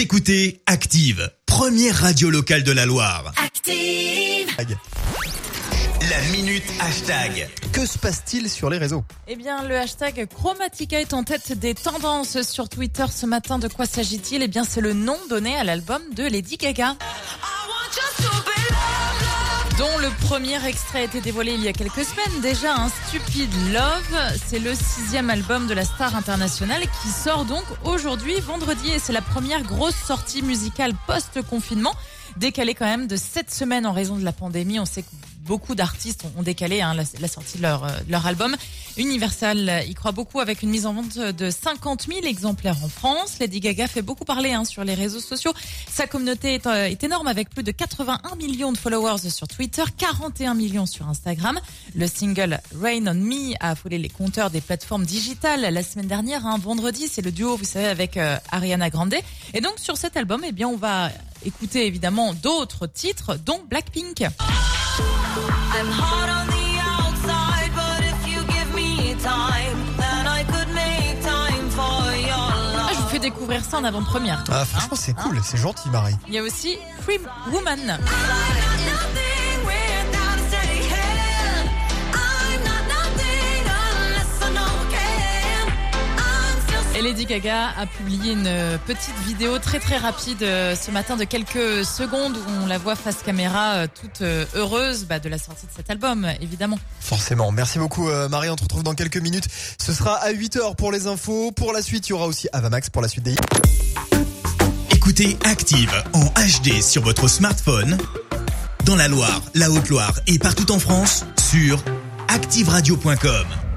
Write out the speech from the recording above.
Vous écoutez Active, première radio locale de la Loire. Active. La minute hashtag. Que se passe-t-il sur les réseaux? Eh bien, le hashtag Chromatica est en tête des tendances sur Twitter ce matin. De quoi s'agit-il? Eh bien, c'est le nom donné à l'album de Lady Gaga. Premier extrait a été dévoilé il y a quelques semaines déjà, un Stupid Love. C'est le sixième album de la star internationale qui sort donc aujourd'hui, vendredi, et c'est la première grosse sortie musicale post-confinement, décalée quand même de sept semaines en raison de la pandémie. On sait que beaucoup d'artistes ont décalé hein, la, sortie de leur, euh, album. Universal y croit beaucoup avec une mise en vente de 50 000 exemplaires en France. Lady Gaga fait beaucoup parler hein, sur les réseaux sociaux. Sa communauté est, euh, énorme avec plus de 81 millions de followers sur Twitter, 41 millions sur Instagram. Le single Rain on Me a affolé les compteurs des plateformes digitales la semaine dernière. Hein, vendredi, c'est le duo, vous savez, avec euh, Ariana Grande. Et donc sur cet album, eh bien, on va écouter évidemment d'autres titres, dont Blackpink. Ah, je vous fais découvrir ça en avant-première. Ah, franchement, c'est cool, hein c'est gentil, Marie. Il y a aussi Free Woman. Lady Gaga a publié une petite vidéo très très rapide euh, ce matin de quelques secondes où on la voit face caméra euh, toute euh, heureuse bah, de la sortie de cet album, évidemment. Forcément. Merci beaucoup Marie, on te retrouve dans quelques minutes. Ce sera à 8h pour les infos. Pour la suite, il y aura aussi Avamax pour la suite des Écoutez Active en HD sur votre smartphone, dans la Loire, la Haute-Loire et partout en France, sur activeradio.com.